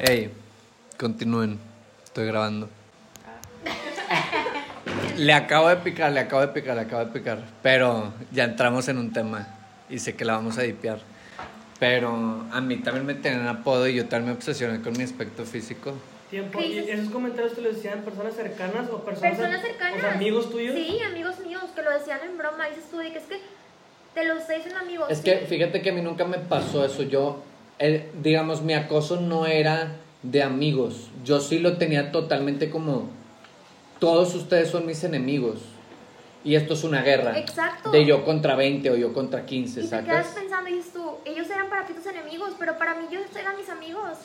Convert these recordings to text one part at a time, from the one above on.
Ey, continúen. Estoy grabando. Le acabo de picar, le acabo de picar, le acabo de picar. Pero ya entramos en un tema y sé que la vamos a dipear. Pero a mí también me tienen apodo y yo también me obsesioné con mi aspecto físico. Tiempo. ¿Qué ¿Y esos comentarios te los decían personas cercanas o personas, Personas cercanas. o sea, amigos tuyos? Sí, amigos míos que lo decían en broma. Dices tú, de que es que te lo estoy diciendo amigos. Es sí. que fíjate que a mí nunca me pasó eso. Yo, el- digamos, mi acoso no era de amigos. Yo sí lo tenía totalmente como, todos ustedes son mis enemigos. Y esto es una guerra. Exacto. De yo contra 20 o yo contra 15, Y te quedas pensando, y dices tú, ellos eran para ti tus enemigos, pero para mí ellos eran mis amigos.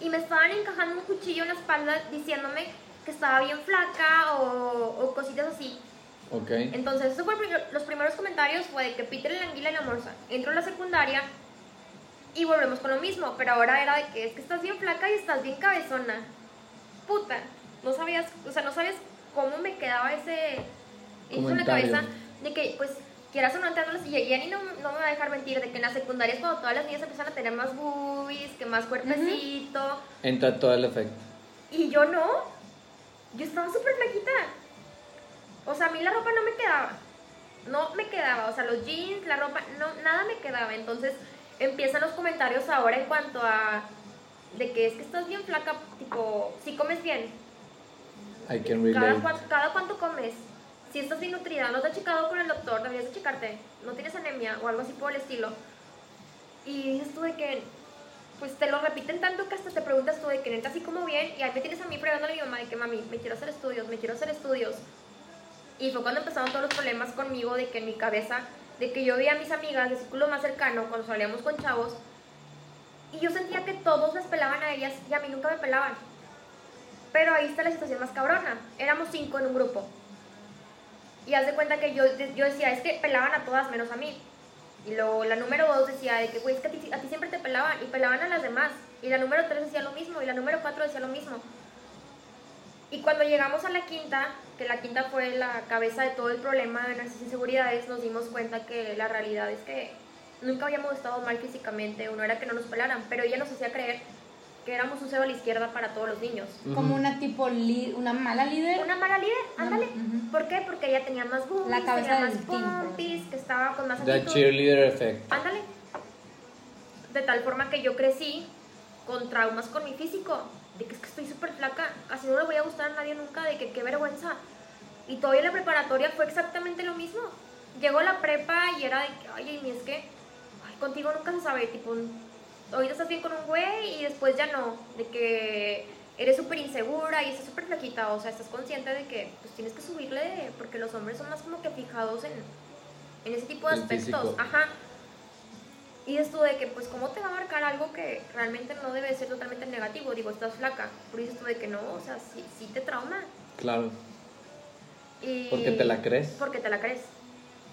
Y me estaban encajando un cuchillo en la espalda diciéndome que estaba bien flaca o, o cositas así. Ok. Entonces, eso fue el los primeros comentarios fue de que Peter la anguila y la morsa. Entro a la secundaria y volvemos con lo mismo, pero ahora era de que es que estás bien flaca y estás bien cabezona. Puta, no sabías, o sea, no sabes cómo me quedaba ese eso en la cabeza de que pues quieras o no y Jenny no, no me va a dejar mentir de que en la secundaria es cuando todas las niñas empiezan a tener más boobies, que más cuerpecito. Entra todo el efecto. Y yo no. Yo estaba súper flaquita. O sea, a mí la ropa no me quedaba. No me quedaba. O sea, los jeans, la ropa, no, nada me quedaba. Entonces empiezan los comentarios ahora en cuanto a de que es que estás bien flaca, tipo, si comes bien, I can cada, relate. cua- cada cuánto comes, si estás bien nutrida, no te has checado con el doctor, deberías de checarte, no tienes anemia o algo así por el estilo. Y dices tú de que, pues te lo repiten tanto que hasta te preguntas tú de que neta así como bien, y ahí me tienes a mí preguntándole a mi mamá de que mami, me quiero hacer estudios, me quiero hacer estudios. Y fue cuando empezaron todos los problemas conmigo de que en mi cabeza, de que yo veía a mis amigas de círculo más cercano cuando salíamos con chavos, y yo sentía que todos las pelaban a ellas y a mí nunca me pelaban. Pero ahí está la situación más cabrona. Éramos cinco en un grupo. Y haz de cuenta que yo, yo decía, es que pelaban a todas menos a mí. Y luego la número dos decía de que, güey, es que a ti siempre te pelaban y pelaban a las demás. Y la número tres decía lo mismo y la número cuatro decía lo mismo. Y cuando llegamos a la quinta, que la quinta fue la cabeza de todo el problema de nuestras inseguridades, nos dimos cuenta que la realidad es que nunca habíamos estado mal físicamente, uno era que no nos pelaran, pero ella nos hacía creer que éramos un cero a la izquierda para todos los niños. Como una tipo una mala líder. Una mala líder, ándale. Ujú. ¿Por qué? Porque ella tenía más boobies, La cabeza tenía más pompis, que estaba con más The actitud. cheerleader effect. Ándale. De tal forma que yo crecí con traumas con mi físico. De que es que estoy súper flaca. Así no le voy a gustar a nadie nunca. De que qué vergüenza. Y todavía en la preparatoria fue exactamente lo mismo. Llegó la prepa y era de que, oye, Amy, es que ay, contigo nunca se sabe. Tipo, ahorita estás bien con un güey y después ya no. De que eres súper insegura y estás súper flaquita. O sea, estás consciente de que pues tienes que subirle. Porque los hombres son más como que fijados en, en ese tipo de El aspectos. físico. Ajá. Y esto de que, pues, ¿cómo te va a marcar algo que realmente no debe ser totalmente negativo? Digo, estás flaca. Pero dices tú de que no, o sea, sí, sí te trauma. Claro. Y Porque te la crees. Porque te la crees.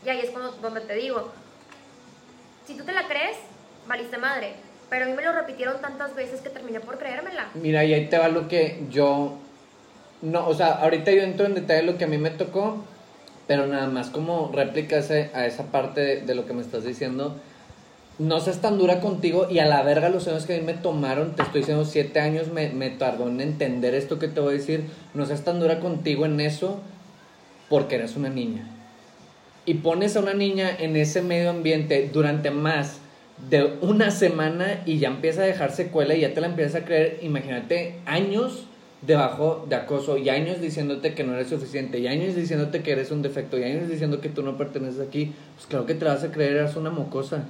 Y ahí es cuando, donde te digo, si tú te la crees, valiste madre. Pero a mí me lo repitieron tantas veces que terminé por creérmela. Mira, y ahí te va lo que yo. No, o sea, ahorita yo entro en detalle lo que a mí me tocó, pero nada más como réplica a esa parte de, de lo que me estás diciendo. No seas tan dura contigo y a la verga los años que a mí me tomaron, te estoy diciendo, siete años me, tardó en entender esto que te voy a decir. No seas tan dura contigo en eso porque eres una niña. Y pones a una niña en ese medio ambiente durante más de una semana y ya empieza a dejar secuela y ya te la empiezas a creer, imagínate, años debajo de acoso y años diciéndote que no eres suficiente y años diciéndote que eres un defecto y años diciendo que tú no perteneces aquí, pues claro que te la vas a creer, eres una mocosa.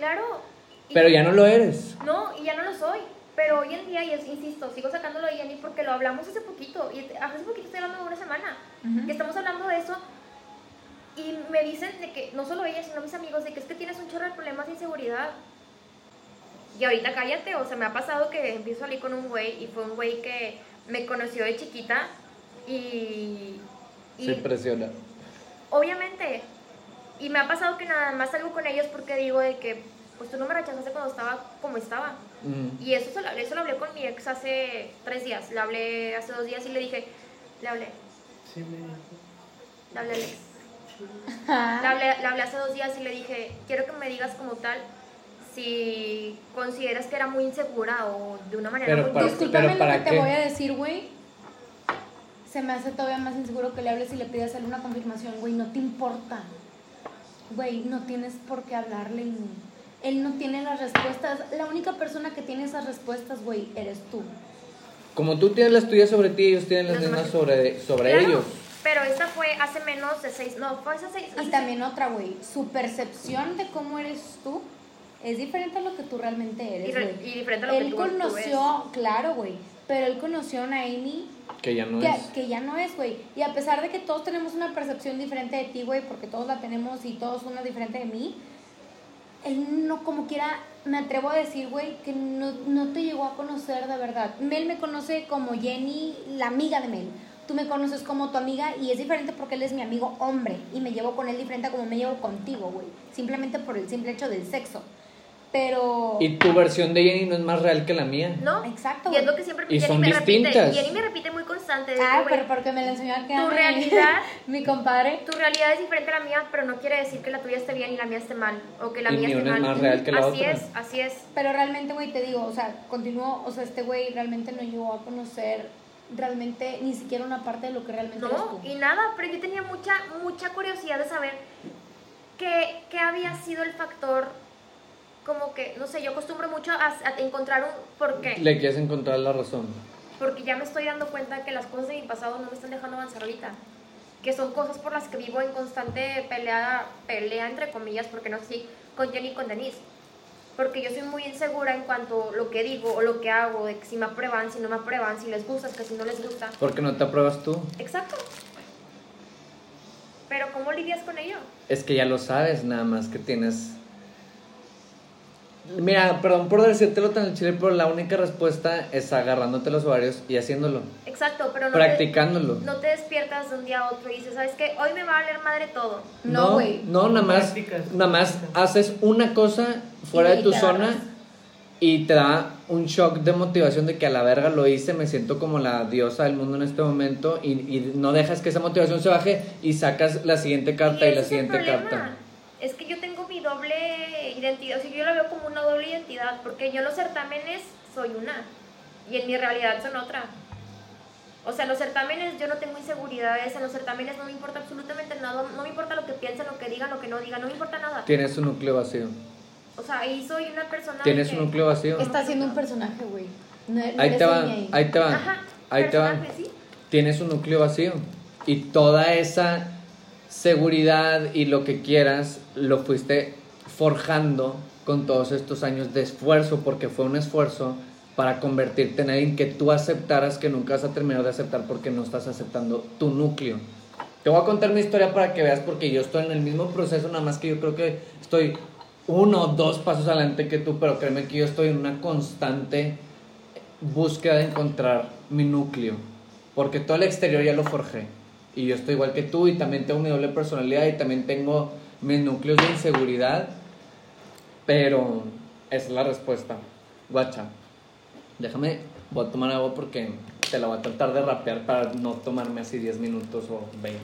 Claro. Pero ya no lo eres. No, y ya no lo soy. Pero hoy en día, y es, insisto, sigo sacándolo de Jenny porque lo hablamos hace poquito. Y hace poquito estoy hablando de una semana. Ujú. Que estamos hablando de eso. Y me dicen de que, no solo ella, sino mis amigos, de que es que tienes un chorro de problemas de inseguridad. Y ahorita cállate, o sea, me ha pasado que empiezo a salir con un güey y fue un güey que me conoció de chiquita y... y Se impresiona. Obviamente. Y me ha pasado que nada más salgo con ellos porque digo de que, pues tú no me rechazaste cuando estaba como estaba. Mm. Y eso, se lo, eso lo hablé con mi ex hace tres días. Le hablé hace dos días y le dije, le hablé, Sí, me dijo. le hablé a Alex. Le hablé, le hablé hace dos días y le dije, quiero que me digas como tal si consideras que era muy insegura o de una manera Pero muy para-. Discúlpame pero ¿para lo que qué? te voy a decir, güey. Se me hace todavía más inseguro que le hables y le pidas a él una confirmación, güey. No te importa. Güey, no tienes por qué hablarle. y Él no tiene las respuestas. La única persona que tiene esas respuestas, güey, eres tú. Como tú tienes las tuyas sobre ti, ellos tienen las mismas demás- sobre, sobre Claro, ellos. Pero esta fue hace menos de seis, no, fue hace seis. Y también otra, güey. Su percepción de cómo eres tú es diferente a lo que tú realmente y, eres, re- y diferente a lo que Él tú, tú conoció, claro, güey. Pero él conoció a Naomi Que ya no que, es. que ya no es, güey. Y a pesar de que todos tenemos una percepción diferente de ti, güey, porque todos la tenemos y todos una diferente de mí, él no, como quiera, me atrevo a decir, güey, que no, no te llegó a conocer de verdad. Mel me conoce como Jenny, la amiga de Mel. Tú me conoces como tu amiga y es diferente porque él es mi amigo hombre y me llevo con él diferente a como me llevo contigo, güey. Simplemente por el simple hecho del sexo. Pero... Y tu versión de Jenny no es más real que la mía. ¿No? Exacto, Y es lo que siempre Y Jenny son me distintas. repite. Y Jenny me repite muy constante. Ah, pero porque me lo enseñó a que tu realidad- mi compadre. Tu realidad es diferente a la mía, pero no quiere decir que la tuya esté bien y la mía esté mal. O que la Y mía ni esté una es mal. más real que la así otra. es, así es. Pero realmente, güey, te digo, o sea, continuó, o sea, este güey realmente no llegó a conocer realmente ni siquiera una parte de lo que realmente No, y nada, pero yo tenía mucha, mucha curiosidad de saber qué, qué había sido el factor, como que, no sé, yo acostumbro mucho a, a encontrar un por qué. Le quieres encontrar la razón. Porque ya me estoy dando cuenta que las cosas de mi pasado no me están dejando avanzar ahorita. Que son cosas por las que vivo en constante pelea, pelea entre comillas, porque no sé, con Jenny y con Denise. Porque yo soy muy insegura en cuanto a lo que digo o lo que hago, de que si me aprueban, si no me aprueban, si les gusta, que si no les gusta. Porque no te apruebas tú. Exacto. Pero ¿cómo lidias con ello? Es que ya lo sabes, nada más que tienes. Mira, perdón por decírtelo tan chile, pero la única respuesta es agarrándote los ovarios y haciéndolo. Exacto, pero no Practicándolo. te, no te despiertas de un día a otro y dices, ¿sabes qué? Hoy me va a valer madre todo. No, güey. No, nada más, nada más haces una cosa fuera Y de tu zona agarras. y te da un shock de motivación de que a la verga lo hice, me siento como la diosa del mundo en este momento y, y no dejas que esa motivación se baje y sacas la siguiente carta y, ese la siguiente carta. Es que yo tengo mi doble identidad, o sea, yo la veo como una doble identidad, porque yo en los certámenes soy una y en mi realidad son otra. O sea, en los certámenes yo no tengo inseguridades, en los certámenes no me importa absolutamente nada, no me importa lo que piensen, lo que digan, lo que no digan, no me importa nada. Tienes un núcleo vacío. O sea, ahí soy una persona Tienes que- un núcleo vacío. Está haciendo un personaje, güey. No, no Ahí te va, Amy ahí te va, Ajá, ahí te va. personaje, ¿sí? Tienes un núcleo vacío y toda esa seguridad y lo que quieras lo fuiste forjando con todos estos años de esfuerzo, porque fue un esfuerzo para convertirte en alguien que tú aceptaras que nunca vas a terminar de aceptar porque no estás aceptando tu núcleo. Te voy a contar mi historia para que veas porque yo estoy en el mismo proceso, nada más que yo creo que estoy uno o dos pasos adelante que tú, pero créeme que yo estoy en una constante búsqueda de encontrar mi núcleo, porque todo el exterior ya lo forjé. Y yo estoy igual que tú y también tengo mi doble personalidad y también tengo mis núcleos de inseguridad, pero esa es la respuesta. Guacha, déjame, voy a tomar agua porque te la voy a tratar de rapear para no tomarme así 10 minutos o 20.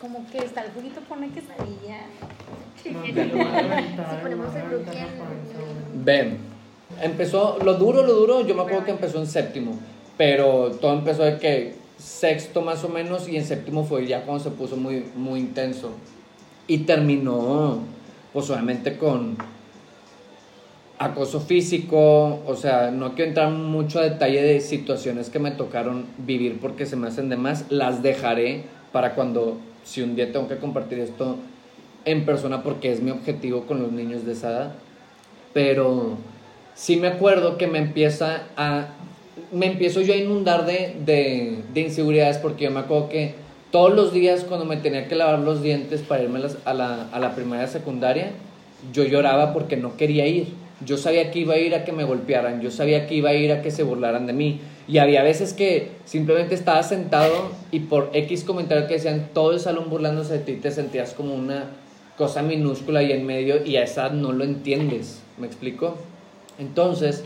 Como que está el juguito pone quesadilla. Si ponemos el. Ven, empezó, lo duro, lo duro, yo me acuerdo que empezó en séptimo, pero todo empezó de que sexto más o menos y en séptimo fue ya cuando se puso muy, muy intenso. Y terminó, pues obviamente con acoso físico, o sea, no quiero entrar mucho a detalle de situaciones que me tocaron vivir porque se me hacen de más, las dejaré para cuando, si un día tengo que compartir esto en persona porque es mi objetivo con los niños de esa edad, pero sí me acuerdo que me empieza a me empiezo yo a inundar de, de, de inseguridades porque yo me acuerdo que todos los días cuando me tenía que lavar los dientes para irme a la, a la primaria secundaria, yo lloraba porque no quería ir. Yo sabía que iba a ir a que me golpearan, yo sabía que iba a ir a que se burlaran de mí. Y había veces que simplemente estaba sentado y por X comentario que decían todo el salón burlándose de ti, te sentías como una cosa minúscula ahí en medio y a esa no lo entiendes. ¿Me explico? Entonces,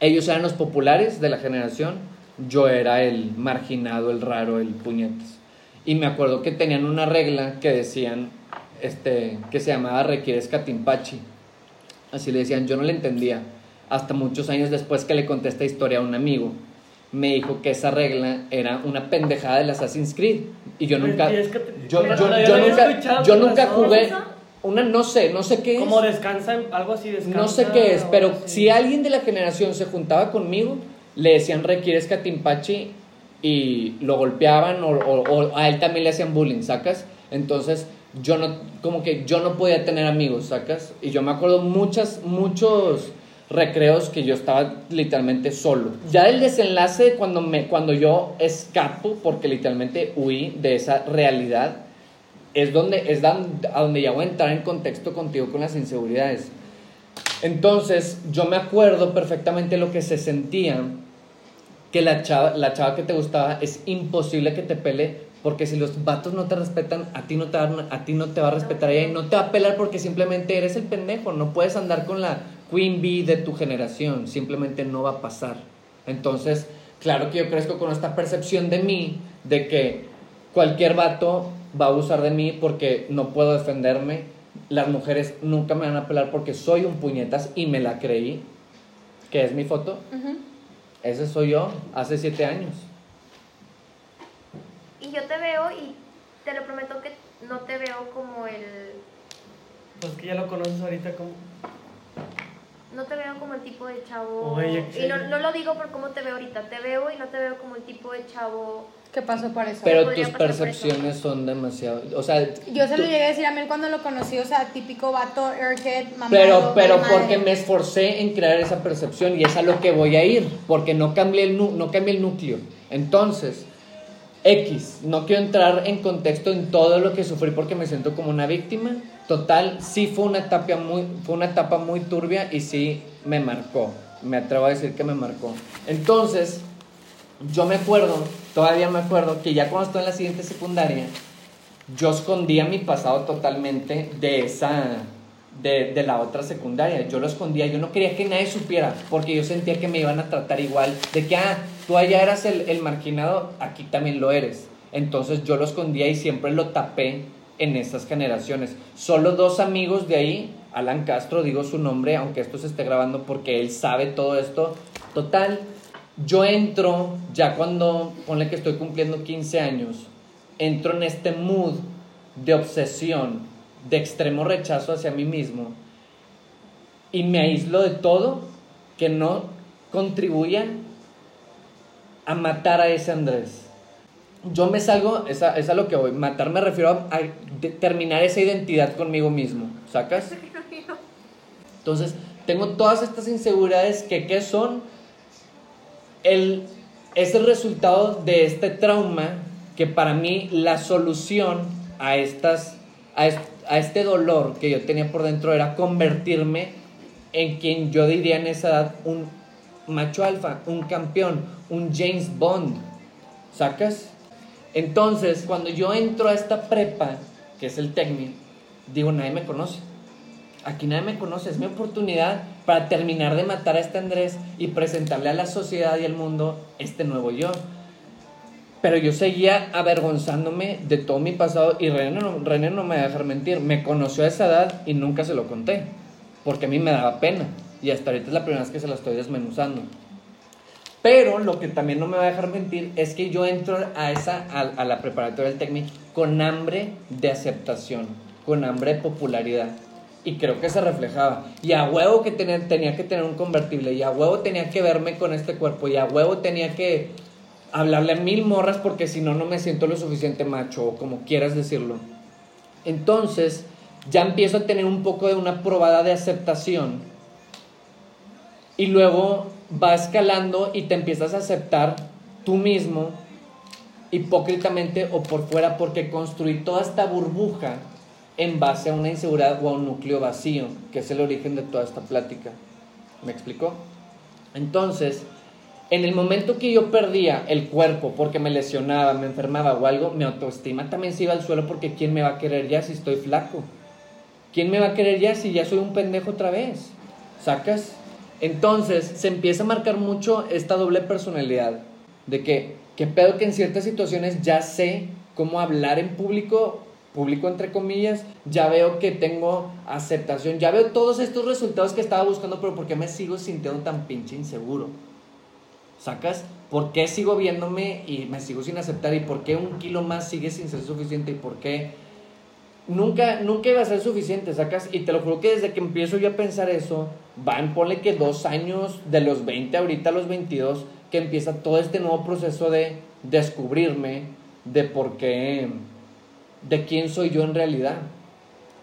ellos eran los populares de la generación, yo era el marginado, el raro, el puñetes. Y me acuerdo que tenían una regla que decían este, que se llamaba Requieres Catimpachi. Así le decían, yo no le entendía. Hasta muchos años después que le conté esta historia a un amigo, me dijo que esa regla era una pendejada del Assassin's Creed. Y yo nunca, yo, yo- yo yo nunca, escuchado, yo nunca jugué. Una, no sé, no sé qué es. Como descansa, algo así descansa. No sé qué es, pero si alguien de la generación se juntaba conmigo, le decían requieres catimpachi y lo golpeaban o, o- o a él también le hacían bullying, ¿sacas? Entonces yo no, como que yo no podía tener amigos, ¿sacas? Y yo me acuerdo muchas, muchos recreos que yo estaba literalmente solo. Ya el desenlace cuando, me, cuando yo escapo, porque literalmente huí de esa realidad, es donde es a donde ya voy a entrar en contexto contigo con las inseguridades. Entonces, yo me acuerdo perfectamente lo que se sentía que la chava, la chava que te gustaba es imposible que te pele porque si los vatos no te respetan, a ti no te, van- a ti no te va a respetar ella y no te va a pelar porque simplemente eres el pendejo, no puedes andar con la queen bee de tu generación, simplemente no va a pasar. Entonces, claro que yo crezco con esta percepción de mí, de que cualquier vato va a abusar de mí porque no puedo defenderme, las mujeres nunca me van a pelar porque soy un puñetas y me la creí, que es mi foto. Ese soy yo hace siete años. Y yo te veo y te lo prometo que no te veo como el... Pues que ya lo conoces ahorita como. No te veo como el tipo de chavo... Oye, y no, no lo digo por cómo te veo ahorita. Te veo y no te veo como el tipo de chavo... ¿Qué pasó por eso? Pero tus eso. percepciones son demasiado. O sea, Yo se lo llegué a decir a Mel cuando lo conocí, o sea, típico vato, airhead, mamado. Pero, pero vale porque madre. me esforcé en crear esa percepción y es a lo que voy a ir, porque no cambié el, no cambié el núcleo. Entonces, X, no quiero entrar en contexto en todo lo que sufrí porque me siento como una víctima. Total, sí fue una etapa muy, fue una etapa muy turbia y sí me marcó. Me atrevo a decir que me marcó. Entonces, yo me acuerdo, todavía me acuerdo que ya cuando estoy en la siguiente secundaria, yo escondía mi pasado totalmente de esa de, de la otra secundaria. Yo lo escondía yo no quería que nadie supiera porque yo sentía que me iban a tratar igual de que ah tú allá eras el, el marginado aquí también lo eres entonces yo lo escondía y siempre lo tapé en estas generaciones. Solo dos amigos de ahí Alan Castro digo su nombre aunque esto se esté grabando porque él sabe todo esto total yo entro ya cuando ponle que estoy cumpliendo 15 años entro en este mood de obsesión, de extremo rechazo hacia mí mismo y me aíslo de todo que no contribuya a matar a ese Andrés. Yo me salgo, es a, es a lo que voy, matar me refiero a, a de- terminar esa identidad conmigo mismo, ¿sacas? Entonces, tengo todas estas inseguridades que, ¿qué son? Es el resultado de este trauma que para mí la solución a, estas, a, a este dolor que yo tenía por dentro era convertirme en quien yo diría en esa edad un macho alfa, un campeón, un James Bond. ¿Sacas? Entonces, cuando yo entro a esta prepa, que es el técnico, digo, nadie me conoce. Aquí nadie me conoce, es mi oportunidad para terminar de matar a este Andrés y presentarle a la sociedad y al mundo este nuevo yo. Pero yo seguía avergonzándome de todo mi pasado y René no, me va a dejar mentir. Me conoció a esa edad y nunca se lo conté, porque a mí me daba pena. Y hasta ahorita es la primera vez que se la estoy desmenuzando. Pero lo que también no me va a dejar mentir es que yo entro a, esa, a, a la preparatoria del técnico con hambre de aceptación, con hambre de popularidad. Y creo que se reflejaba. Y a huevo que tenía, tenía que tener un convertible, y a huevo tenía que verme con este cuerpo, y a huevo tenía que hablarle a mil morras porque si no, no me siento lo suficiente macho, o como quieras decirlo. Entonces, ya empiezo a tener un poco de una probada de aceptación y luego va escalando y te empiezas a aceptar tú mismo hipócritamente o por fuera porque construí toda esta burbuja en base a una inseguridad o a un núcleo vacío, que es el origen de toda esta plática. ¿Me explicó? Entonces, en el momento que yo perdía el cuerpo porque me lesionaba, me enfermaba o algo, mi autoestima también se iba al suelo porque ¿quién me va a querer ya si estoy flaco? ¿Quién me va a querer ya si ya soy un pendejo otra vez? ¿Sacas? Entonces se empieza a marcar mucho esta doble personalidad de que, que pedo que en ciertas situaciones ya sé cómo hablar en público público entre comillas, ya veo que tengo aceptación, ya veo todos estos resultados que estaba buscando, pero ¿por qué me sigo sintiendo tan pinche inseguro? ¿Sacas? ¿Por qué sigo viéndome y me sigo sin aceptar? ¿Y por qué un kilo más sigue sin ser suficiente? ¿Y por qué nunca, nunca iba a ser suficiente? ¿Sacas? Y te lo juro que desde que empiezo yo a pensar eso, van, ponle que dos años de los 20 ahorita a los 22, que empieza todo este nuevo proceso de descubrirme, de por qué, de quién soy yo en realidad.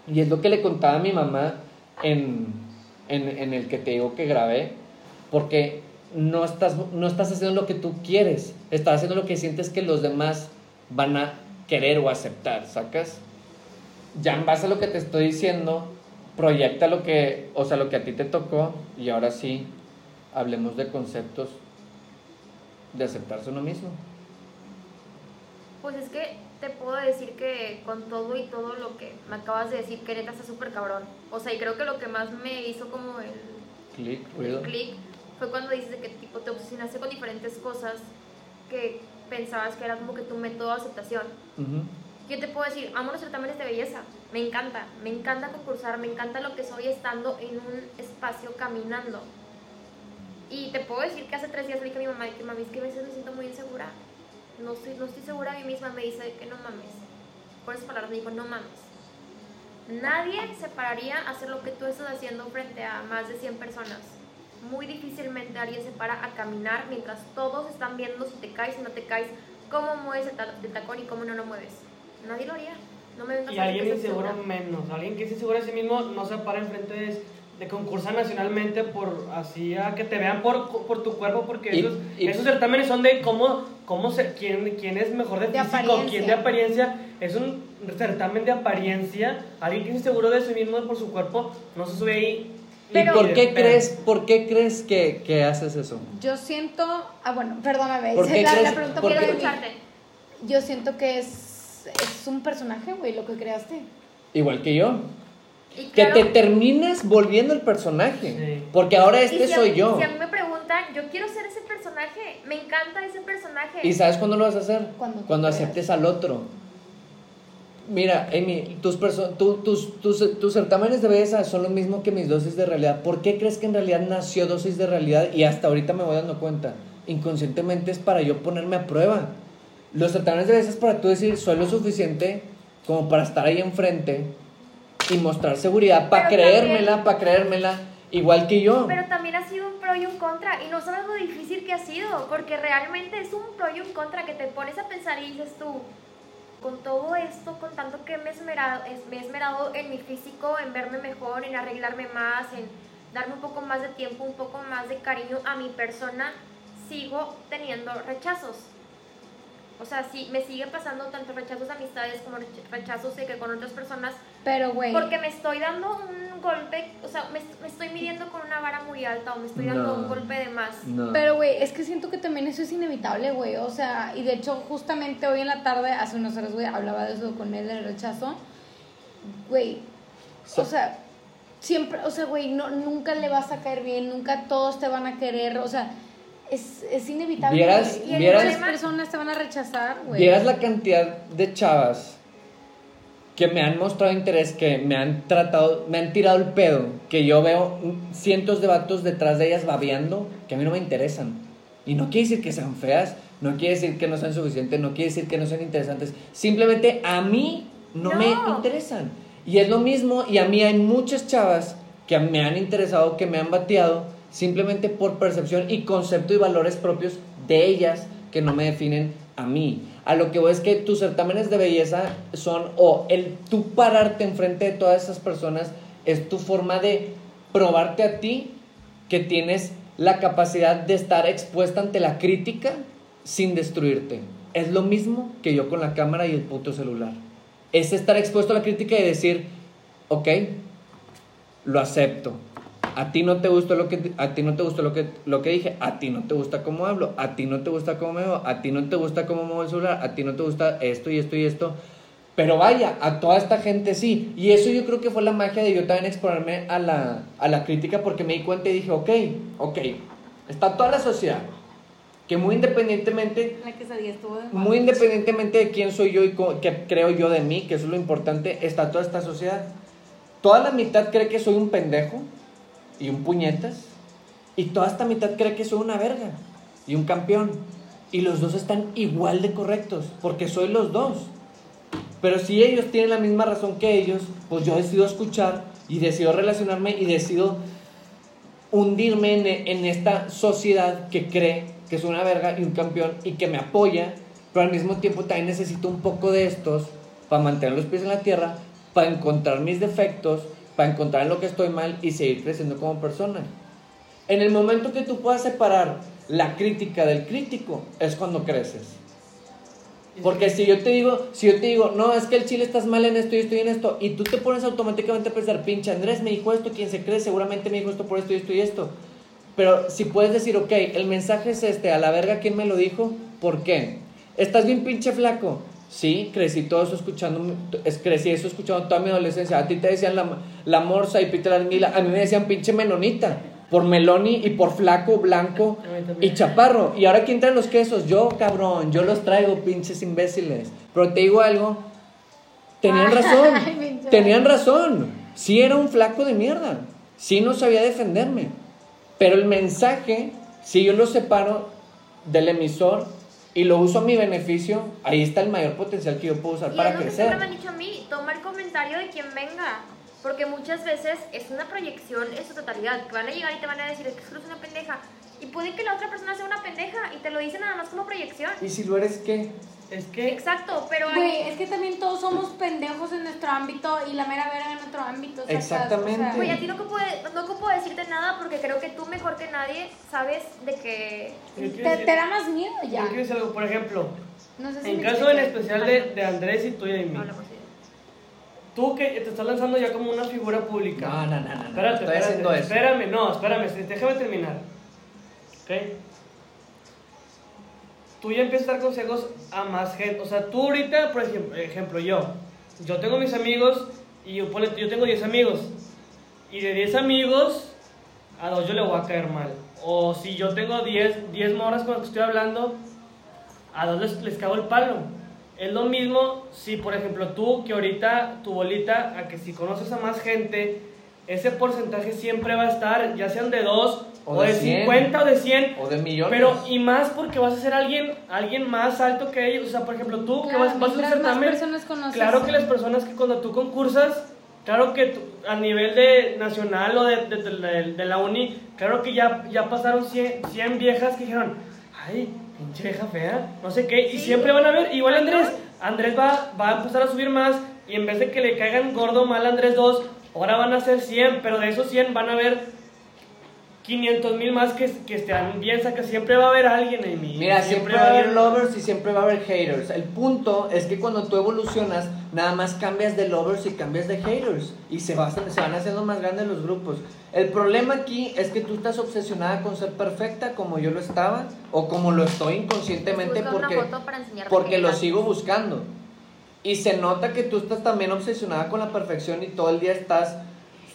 Y es lo que le contaba a mi mamá en, en, el que te digo que grabé, porque no estás, no estás haciendo lo que tú quieres, estás haciendo lo que sientes que los demás van a querer o aceptar, ¿sacas? Ya en base a lo que te estoy diciendo, proyecta lo que, o sea, lo que a ti te tocó y ahora sí, hablemos de conceptos de aceptarse uno mismo. Pues es que te puedo decir que con todo y todo lo que me acabas de decir, que neta está súper cabrón. O sea, y creo que lo que más me hizo como el, Clic, el ruido. clic fue cuando dices de que tipo te obsesionaste con diferentes cosas que pensabas que era como que tu método de aceptación. Ujú. Yo te puedo decir, amo los certámenes de belleza, me encanta, me encanta concursar, me encanta lo que soy estando en un espacio caminando. Y te puedo decir que hace tres días le dije a mi mamá que mami, es que a veces me siento muy insegura. No estoy, no estoy segura de mí misma, me dice que no mames. Por esas palabras me dijo, no mames. Nadie se pararía a hacer lo que tú estás haciendo frente a más de 100 personas. Muy difícilmente alguien se para a caminar mientras todos están viendo si te caes, si no te caes, cómo mueves el, ta- el tacón y cómo no lo mueves. Nadie lo haría. No me vengas Y a alguien soy inseguro menos. Alguien que es inseguro de sí mismo no se para enfrente de, de concursar nacionalmente por así a que te vean por, por tu cuerpo, porque Y- esos, y- esos certámenes son de cómo, cómo se, quién, quién es mejor de, De físico, apariencia. quién de apariencia. Es un certamen de apariencia. Alguien que es inseguro de sí mismo por su cuerpo no se sube ahí. Pero- ¿Y por qué de pedo. crees, por qué crees que, que haces eso? Yo siento, ah bueno, perdóname, ¿Por qué la, la crees- pregunta por Quiero. Yo siento que es, es un personaje, güey, lo que creaste. Igual que yo. Y Que te termines volviendo el personaje. Sí. Porque ahora y este si soy mí- yo. Si a mí me preguntan, yo quiero ser ese personaje. Me encanta ese personaje. ¿Y sabes cuándo lo vas a hacer? Cuando creas. aceptes al otro. Mira, Amy, tus, perso- tu- tus, tus, tus certámenes de belleza son lo mismo que mis dosis de realidad. ¿Por qué crees que en realidad nació dosis de realidad? Y hasta ahorita me voy dando cuenta. Inconscientemente es para yo ponerme a prueba. Los certámenes de belleza es para tú decir, soy lo suficiente como para estar ahí enfrente y mostrar seguridad, para creérmela, para creérmela, igual que yo. Pero también ha sido un pro y un contra. Y no sabes lo difícil que ha sido. Porque realmente es un pro y un contra que te pones a pensar y dices tú. Con todo esto, con tanto que me he esmerado, es- me he esmerado en mi físico, en verme mejor, en arreglarme más, en darme un poco más de tiempo, un poco más de cariño a mi persona, sigo teniendo rechazos. O sea, sí, me sigue pasando tanto rechazos de amistades como rech- rechazos de que con otras personas Pero, güey, porque me estoy dando un golpe, o sea, me, me estoy midiendo con una vara muy alta o me estoy dando No. un golpe de más. No. Pero, güey, es que siento que también eso es inevitable, güey. O sea, y de hecho, justamente hoy en la tarde, hace unas horas, güey, hablaba de eso con él, del rechazo. Güey, o sea, siempre, o sea, güey, no, nunca le vas a caer bien, nunca todos te van a querer, o sea, es, es inevitable. Vieras- y vieras- muchas personas te van a rechazar, güey. Vieras la cantidad de chavas que me han mostrado interés, que me han tratado, me han tirado el pedo, que yo veo cientos de vatos detrás de ellas babeando, que a mí no me interesan. Y no quiere decir que sean feas, no quiere decir que no sean suficientes, no quiere decir que no sean interesantes. Simplemente a mí no, me interesan. Y es lo mismo, y a mí hay muchas chavas que me han interesado, que me han bateado, simplemente por percepción y concepto y valores propios de ellas que no me definen a mí. A lo que voy es que tus certámenes de belleza son, o el tú pararte enfrente de todas esas personas, es tu forma de probarte a ti que tienes la capacidad de estar expuesta ante la crítica sin destruirte. Es lo mismo que yo con la cámara y el puto celular. Es estar expuesto a la crítica y decir, ok, lo acepto. A ti no te gustó lo que a ti no te gustó lo que lo que dije, a ti no te gusta cómo hablo, a ti no te gusta cómo me veo, a ti no te gusta cómo muevo el celular, a ti no te gusta esto y esto y esto. Pero vaya, a toda esta gente sí. Y eso yo creo que fue la magia de yo también exponerme a la, a la crítica porque me di cuenta y dije, ok, ok, está toda la sociedad. que muy independientemente La quesadilla estuvo de muy independientemente de quién soy yo y qué creo yo de mí, que eso es lo importante, está toda esta sociedad. Toda la mitad cree que soy un pendejo y un puñetas, y toda esta mitad cree que soy una verga y un campeón. Y los dos están igual de correctos, porque soy los dos. Pero si ellos tienen la misma razón que ellos, pues yo decido escuchar y decido relacionarme y decido hundirme en, en esta sociedad que cree que soy una verga y un campeón y que me apoya, pero al mismo tiempo también necesito un poco de estos para mantener los pies en la tierra, para encontrar mis defectos, para encontrar en lo que estoy mal y seguir creciendo como persona. En el momento que tú puedas separar la crítica del crítico, es cuando creces. Porque si yo te digo, si yo te digo, no, es que el chile estás mal en esto y esto y en esto, y tú te pones automáticamente a pensar, pinche Andrés me dijo esto, quien se cree, seguramente me dijo esto por esto y esto y esto. Pero si puedes decir, ok, el mensaje es este, a la verga, ¿quién me lo dijo? ¿Por qué? ¿Estás bien pinche flaco? Sí, crecí todo eso escuchando, es- crecí eso escuchando toda mi adolescencia. A ti te decían la, la morsa y Peter la anguila, a mí me decían pinche menonita, por meloni y por flaco, blanco y chaparro. ¿Y ahora quién trae los quesos? Yo, cabrón, yo los traigo, pinches imbéciles. Pero te digo algo, tenían razón, tenían razón. Sí era un flaco de mierda, sí no sabía defenderme. Pero el mensaje, si yo lo separo del emisor y lo uso a mi beneficio, ahí está el mayor potencial que yo puedo usar Y para es lo que crecer. siempre me han dicho a mí, toma el comentario de quien venga. Porque muchas veces es una proyección en su totalidad. Que van a llegar y te van a decir, es que eres una pendeja. Y puede que la otra persona sea una pendeja y te lo dice nada más como proyección. ¿Y si lo eres qué? Es que Exacto, pero Güey, hay- es que también todos somos pendejos en nuestro ámbito y la mera verga en otro ámbito. ¿sacas? Exactamente. O sea, Güey, a ti no ocupo, no ocupo decirte nada porque creo que tú mejor que nadie sabes de que... yo te, decir- te da más miedo yo ya. quiero decir algo, por ejemplo, No sé si en caso en especial de, de Andrés y tuya y mí, Hablamos tú que te estás lanzando ya como una figura pública. No, no, no, no, no. Espérate, Estoy espérate, haciendo eso. espérame, no, espérame, déjame terminar. ¿Ok? Tú ya empiezas a dar consejos a más gente. O sea, tú ahorita, por ejemplo, yo, yo tengo mis amigos y yo, yo tengo 10 amigos. Y de 10 amigos, a dos yo le voy a caer mal. O si yo tengo 10, 10 morras con las que estoy hablando, a dos les, les cago el palo. Es lo mismo si, por ejemplo, tú, que ahorita tu bolita, a que si conoces a más gente, ese porcentaje siempre va a estar, ya sean de 2, O o, de de 100. 50 o de 100. O de millones. Pero, y más porque vas a ser alguien, alguien más alto que ellos. O sea, por ejemplo, tú que Claro, vas, vas a un certamen. Claro que las personas que cuando tú concursas, claro que tú- a nivel de nacional o de, de- de la- de la uni, claro que ya, ya pasaron 100, 100 viejas que dijeron, ay, pinche vieja fea, no sé qué, y Sí. siempre van a ver, igual. Andrés, Andrés va, va a empezar a subir más, y en vez de que le caigan gordo mal a Andrés 2, ahora van a ser 100, pero de esos 100 van a ver 500 mil más que, que estén bien, saca, siempre va a haber alguien en mí. Mira, siempre va a haber lovers y siempre va a haber haters. El punto es que cuando tú evolucionas, nada más cambias de lovers y cambias de haters. Y se, va- se van haciendo más grandes los grupos. El problema aquí es que tú estás obsesionada con ser perfecta como yo lo estaba o como lo estoy inconscientemente porque, porque que lo sigo buscando. Y se nota que tú estás también obsesionada con la perfección y todo el día estás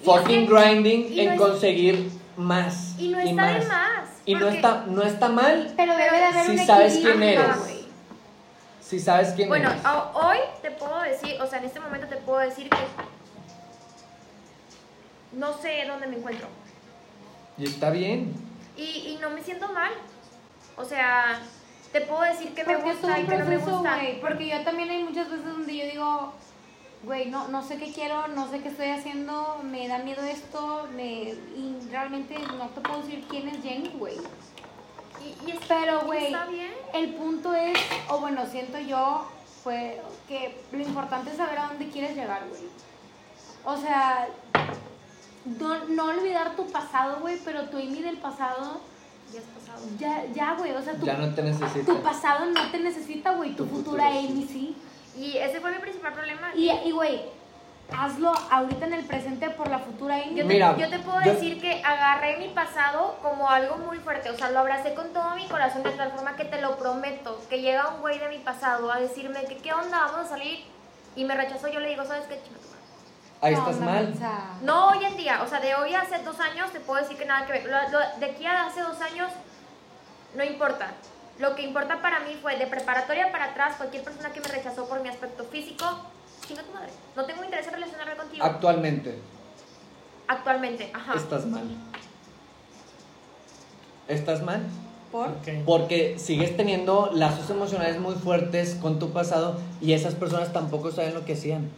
Y fucking grinding y en no conseguir más. Y no está de más. Y no está, no está mal Pero debe de haber Si un sabes quién eres. si sabes quién Bueno, eres. a- hoy te puedo decir, o sea, en este momento te puedo decir que no sé dónde me encuentro. Y está bien. Y, y no me siento mal. O sea, te puedo decir que me Porque gusta y que no me gusta. Porque yo también hay muchas veces donde yo digo, güey, no, no sé qué quiero, no sé qué estoy haciendo, me da miedo esto, me, y realmente no te puedo decir quién es Jenny, güey. Y, y es- Pero, güey, el punto es, o bueno, siento yo, fue que lo importante es saber a dónde quieres llegar, güey. O sea, no, no olvidar tu pasado, güey, pero tu Amy del pasado, Ya es pasado. ya, ya, güey, o sea, tu, Ya no te necesita. tu pasado no te necesita, güey, tu, Tu futura. Amy sí. Y ese fue mi principal problema. Y, y, güey, hazlo ahorita en el presente por la futura Amy. Yo te, Mira, yo te puedo yo- decir que agarré mi pasado como algo muy fuerte, o sea, lo abracé con todo mi corazón de tal forma que te lo prometo, que llega un güey de mi pasado a decirme que qué onda, vamos a salir, y me rechazó, yo le digo, ¿sabes qué? Madre". Ahí No, estás mal. No hoy en día, o sea, de hoy a hace dos años te puedo decir que nada que ver, Lo- lo- de aquí a hace dos años no importa, Lo que importa para mí fue de preparatoria para atrás, cualquier persona que me rechazó por mi aspecto físico, chinga tu madre. No tengo interés en relacionarme contigo. Actualmente, Actualmente, ajá. estás mal. ¿Estás mal? ¿Por? Porque sigues teniendo lazos emocionales muy fuertes con tu pasado y esas personas tampoco saben lo que hacían.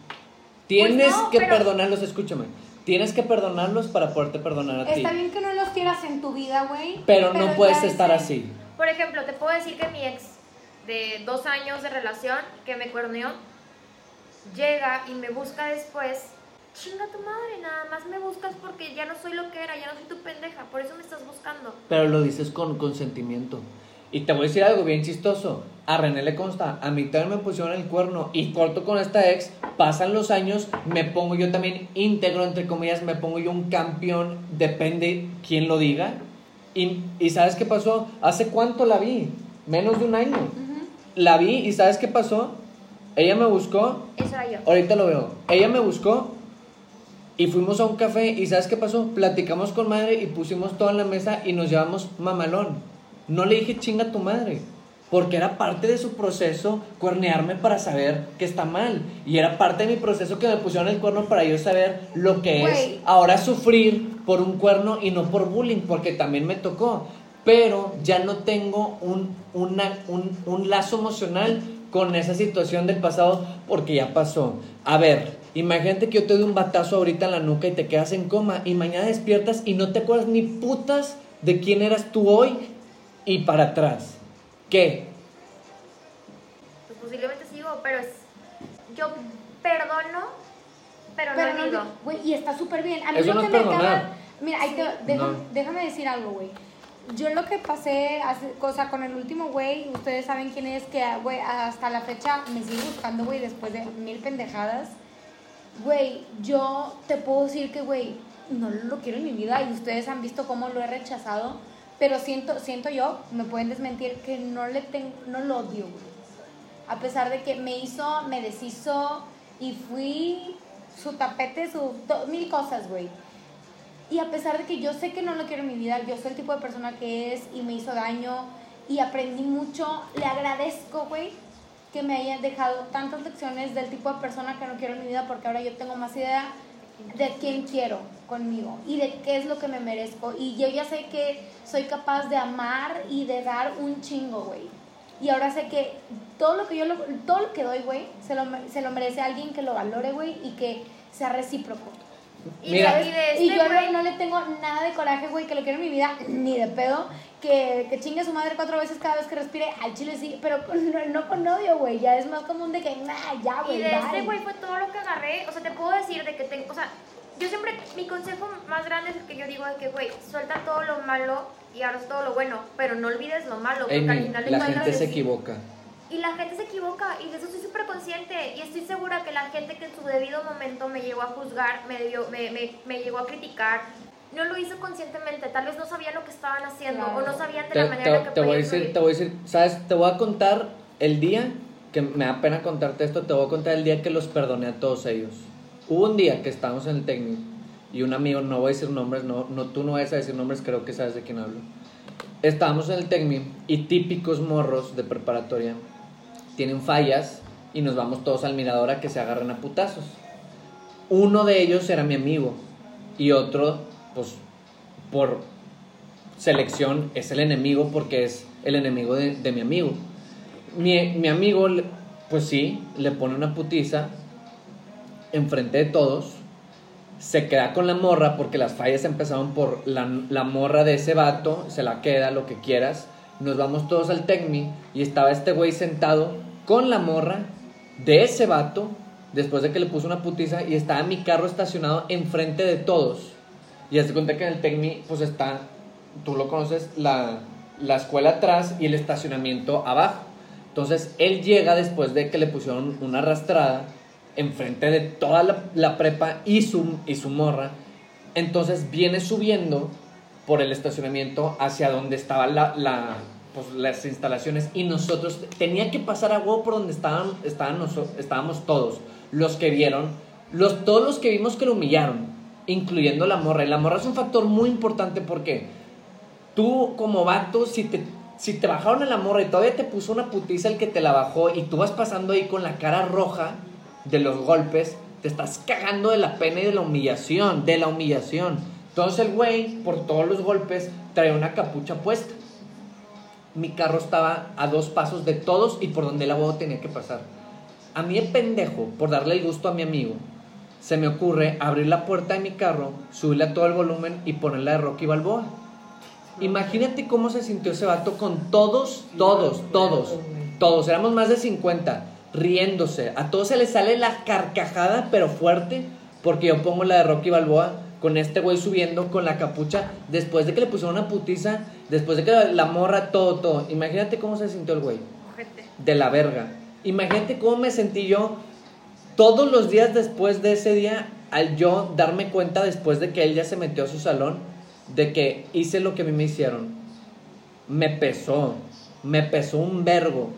Tienes Pues no, que pero- perdonarlos, escúchame. Tienes que perdonarlos para poderte perdonar a ti. Está bien que no los quieras en tu vida, güey. Pero no puedes estar así. Por ejemplo, te puedo decir que mi ex de dos años de relación que me cuerneó llega y me busca después. Chinga tu madre, nada más me buscas porque ya no soy lo que era, ya no soy tu pendeja, por eso me estás buscando. Pero lo dices con consentimiento. Y te voy a decir algo bien chistoso. A René le consta, a mí también me pusieron el cuerno y corto con esta ex, pasan los años, me pongo yo también íntegro, entre comillas, me pongo yo un campeón, depende quién lo diga. Y, y ¿sabes qué pasó? ¿Hace cuánto la vi? Menos de un año. La vi y ¿sabes qué pasó? Ella me buscó, Eso era yo. ahorita lo veo, ella me buscó y fuimos a un café y ¿sabes qué pasó? Platicamos con madre y pusimos todo en la mesa y nos llevamos mamalón. No le dije chinga a tu madre, porque era parte de su proceso cuernearme para saber que está mal. Y era parte de mi proceso que me pusieron el cuerno para yo saber lo que es ahora sufrir por un cuerno y no por bullying, porque también me tocó. Pero ya no tengo un, una- un, un lazo emocional con esa situación del pasado porque ya pasó. A ver, imagínate que yo te doy un batazo ahorita en la nuca y te quedas en coma y mañana despiertas y no te acuerdas ni putas de quién eras tú hoy y para atrás. ¿Qué? Pues posiblemente sigo, pero es. Yo perdono, pero, Pero no güey, y está súper bien. A mí Eso lo no que es me acaba... Mira, ahí te, déjame, No. déjame decir algo, güey. Yo lo que pasé, hace, cosa con el último güey, ustedes saben quién es, que, güey, hasta la fecha me sigue buscando, güey, después de mil pendejadas. Güey, yo te puedo decir que, güey, no lo quiero en mi vida y ustedes han visto cómo lo he rechazado, pero siento, siento yo, me pueden desmentir, que no le tengo, no lo odio, güey. A pesar de que me hizo, me deshizo y fui su tapete, su to- mil cosas, güey. Y a pesar de que yo sé que no lo quiero en mi vida, yo soy el tipo de persona que es y me hizo daño y aprendí mucho, le agradezco, güey, que me hayan dejado tantas lecciones del tipo de persona que no quiero en mi vida porque ahora yo tengo más idea de quién quiero conmigo y de qué es lo que me merezco. Y yo ya sé que soy capaz de amar y de dar un chingo, güey. Y ahora sé que todo lo que yo lo, todo lo que doy, güey, se lo, se lo merece alguien que lo valore, güey, y que sea recíproco. Y, Mira. de, y de Y este yo güey- no, no le tengo nada de coraje, güey, que lo quiero en mi vida, ni de pedo. Que, que chingue a su madre cuatro veces cada vez que respire al chile, sí, pero con- no, no con odio, güey. Ya es más común de que, nah, ya, Y güey, de este bye". güey fue todo lo que agarré. O sea, te puedo decir de que tengo. O sea, yo siempre. Mi consejo más grande es el que yo digo de que, güey, suelta todo lo malo y ahora es todo lo bueno. Pero no olvides lo malo. Porque al final de la gente se equivoca. Y la gente se equivoca. Y de eso estoy súper consciente. Y estoy segura que la gente que en su debido momento me llegó a juzgar, me, dio- me, me, me llegó a criticar. No lo hizo conscientemente, tal vez no sabían lo que estaban haciendo Claro. o no sabían de Te, la manera en la te- que te voy a podían decir, te voy a decir, ¿sabes? Te voy a contar el día, que me da pena contarte esto, te voy a contar el día que los perdoné a todos ellos. Hubo un día que estábamos en el técnico y un amigo, no voy a decir nombres, no, no, tú no vas a decir nombres, creo que sabes de quién hablo. Estábamos en el técnico y típicos morros de preparatoria tienen fallas y nos vamos todos al mirador a que se agarren a putazos. Uno de ellos era mi amigo y otro, pues, por selección es el enemigo porque es el enemigo de, mi amigo. Mi, mi amigo, pues sí, le pone una putiza enfrente de todos. Se queda con la morra porque las fallas empezaron por la, la morra de ese vato. Se la queda, lo que quieras. Nos vamos todos al Tecmi y estaba este güey sentado con la morra de ese vato después de que le puso una putiza y estaba mi carro estacionado enfrente de todos. Y hazte cuenta que en el Tecmi, pues está, tú lo conoces, la, la escuela atrás y el estacionamiento abajo. Entonces él llega después de que le pusieron una arrastrada enfrente de toda la, la prepa y su, y su morra. Entonces viene subiendo por el estacionamiento hacia donde estaba la, pues, las instalaciones y nosotros tenía que pasar a huevo por donde estaban, estábamos todos, los que vieron, los, todos los que vimos que lo humillaron, incluyendo la morra. Y la morra es un factor muy importante porque tú como vato, si te, si te bajaron a la morra y todavía te puso una putiza el que te la bajó y tú vas pasando ahí con la cara roja de los golpes, te estás cagando de la pena y de la humillación, de la humillación. Entonces el güey, por todos los golpes, trae una capucha puesta. Mi carro estaba a dos pasos de todos y por donde el abogado tenía que pasar. A mí el pendejo, por darle el gusto a mi amigo, se me ocurre abrir la puerta de mi carro, subirle a todo el volumen y ponerla de Rocky Balboa. Imagínate cómo se sintió ese vato con todos, todos, todos, todos, éramos más de 50, riéndose. A todos se les sale la carcajada, pero fuerte, porque yo pongo la de Rocky Balboa con este güey subiendo con la capucha, después de que le pusieron una putiza, después de que la morra, todo, todo. Imagínate cómo se sintió el güey. De la verga. Imagínate cómo me sentí yo todos los días después de ese día, al yo darme cuenta después de que él ya se metió a su salón, de que hice lo que a mí me hicieron. Me pesó, me pesó un vergo.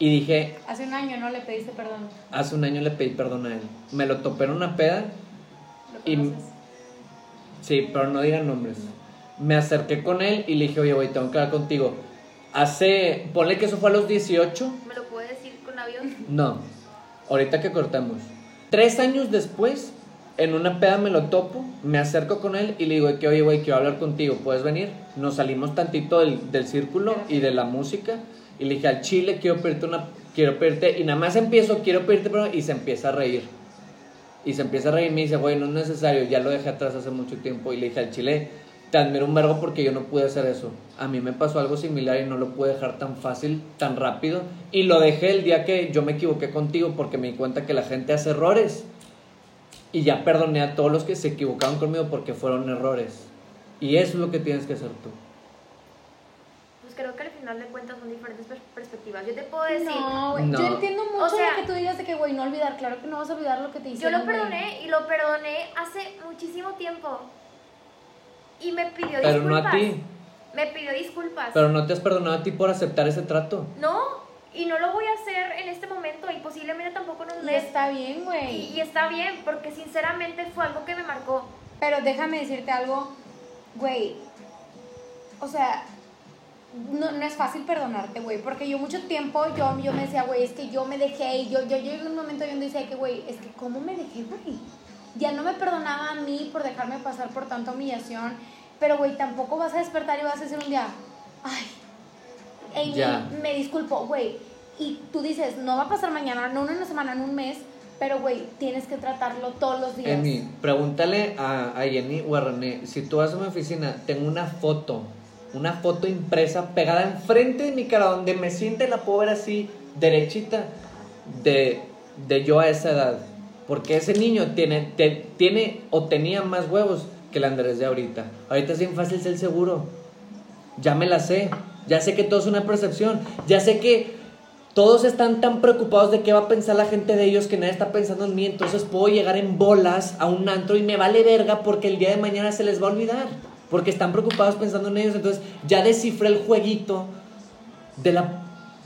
Y dije, Hace un año no le pediste perdón. hace un año le pedí perdón a él. Me lo topé en una peda, Lo Y-. sí, pero no digan nombres. Me acerqué con él y le dije, oye, güey, tengo que hablar contigo. Hace, ponle que eso fue a los 18. ¿Me lo puede decir con avión? No, ahorita que cortamos. Tres años después, en una peda me lo topo, me acerco con él y le digo que, oye, güey, quiero hablar contigo, ¿puedes venir? Nos salimos tantito del, del círculo y de la música y le dije, al chile quiero pedirte una, quiero pedirte, y nada más empiezo, quiero pedirte, perdón", y se empieza a reír. Y se empieza a reír y me dice, güey, no es necesario, ya lo dejé atrás hace mucho tiempo. Y le dije al chile, te admiro un vergo porque yo no pude hacer eso. A mí me pasó algo similar y no lo pude dejar tan fácil, tan rápido. Y lo dejé el día que yo me equivoqué contigo porque me di cuenta que la gente hace errores. Y ya perdoné a todos los que se equivocaron conmigo porque fueron errores. Y eso es lo que tienes que hacer tú. Pues creo que final de cuentas son diferentes pers- perspectivas. Yo te puedo decir, No, güey. No. Yo entiendo mucho O sea- lo que tú digas de que, güey, no olvidar. Claro que no vas a olvidar lo que te yo hicieron. lo güey. perdoné y lo perdoné hace muchísimo tiempo. Y me pidió Pero disculpas. no a ti. Me pidió disculpas. Pero no te has perdonado a ti por aceptar ese trato. No, y no lo voy a hacer en este momento y posiblemente tampoco en un Y mes. está bien, Y, güey. y está bien, porque sinceramente fue algo que me marcó. Pero déjame decirte algo, güey. O sea, no, no es fácil perdonarte, güey. Porque yo mucho tiempo yo, yo me decía, güey, es que yo me dejé. Y yo, yo llegué a un momento donde decía que, güey, es que ¿cómo me dejé, güey? Ya no me perdonaba a mí por dejarme pasar por tanta humillación. Pero, güey, tampoco vas a despertar y vas a decir un día, ay, Amy, Ya. me disculpo, güey. Y tú dices, no va a pasar mañana, no en una semana, en un mes. Pero, güey, tienes que tratarlo todos los días. Emi, pregúntale a, a Jenny o a René, si tú vas a mi oficina, tengo una foto, una foto impresa pegada enfrente de mi cara, donde me siente la pobre así, derechita, de, de yo a esa edad. Porque ese niño tiene, tiene o tenía más huevos que el Andrés de ahorita. Ahorita es bien fácil ser seguro. Ya me la sé. Ya sé que todo es una percepción. Ya sé que todos están tan preocupados de qué va a pensar la gente de ellos que nadie está pensando en mí. Entonces puedo llegar en bolas a un antro y me vale verga porque el día de mañana se les va a olvidar. Porque están preocupados pensando en ellos. Entonces ya descifré el jueguito de, la,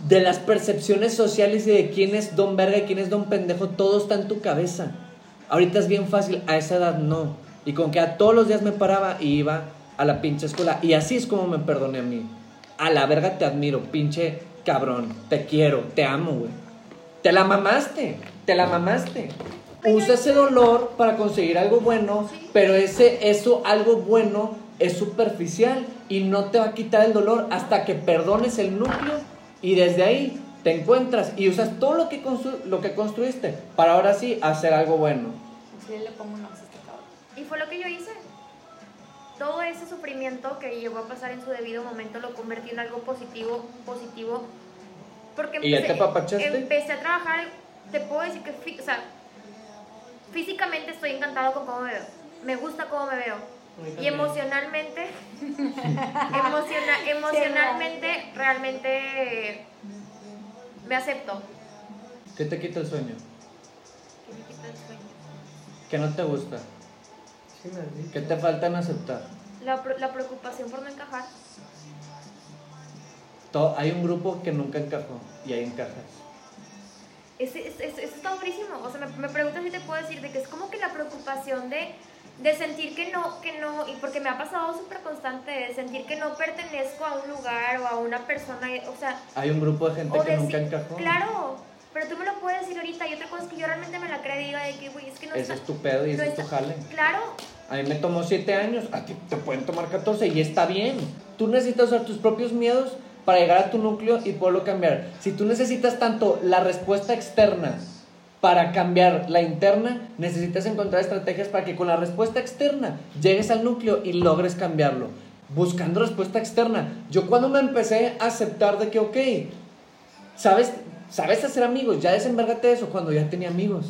de las percepciones sociales y de quién es don verga y quién es don pendejo. Todo está en tu cabeza. Ahorita es bien fácil. A esa edad no. Y con que a todos los días me paraba y iba a la pinche escuela. Y así es como me perdoné a mí. A la verga te admiro, pinche cabrón. Te quiero, te amo, güey. Te la mamaste, te la mamaste. Usa ese dolor para conseguir algo bueno, pero ese eso algo bueno es superficial y no te va a quitar el dolor hasta que perdones el núcleo y desde ahí te encuentras y usas todo lo que lo que construiste para ahora sí hacer algo bueno. Y fue lo que yo hice. Todo ese sufrimiento que llegó a pasar en su debido momento lo convertí en algo positivo, positivo. Porque ¿Y ya te empecé a trabajar, te puedo decir que, o sea, físicamente estoy encantado con cómo me veo. Me gusta cómo me veo. Y emocionalmente, emociona- emocionalmente, realmente me acepto. ¿Qué te quita el sueño? Que me quita el sueño. ¿Qué no te gusta? ¿Qué te falta en aceptar? La, la preocupación por no encajar. Hay un grupo que nunca encajó y ahí encajas. Ese- es- es- Eso está durísimo. O sea, me, me preguntas si te puedo decir de que es como que la preocupación de de sentir que no, que no, y porque me ha pasado súper constante, de sentir que no pertenezco a un lugar o a una persona, o sea, Hay un grupo de gente que nunca encajó. Claro, pero tú me lo puedes decir ahorita y otra cosa es que yo realmente me la creo y diga de que, güey, es que no Ese está... es tu pedo y no ese es tu jale. Claro, A mí me tomó 7 años, a ti te pueden tomar 14 y está bien. Tú necesitas usar tus propios miedos para llegar a tu núcleo y poderlo cambiar. Si tú necesitas tanto la respuesta externa para cambiar la interna, necesitas encontrar estrategias para que con la respuesta externa llegues al núcleo y logres cambiarlo. Buscando respuesta externa. Yo cuando me empecé a aceptar de que, ok, ¿sabes, sabes hacer amigos, ya desenvérgate de eso cuando ya tenía amigos.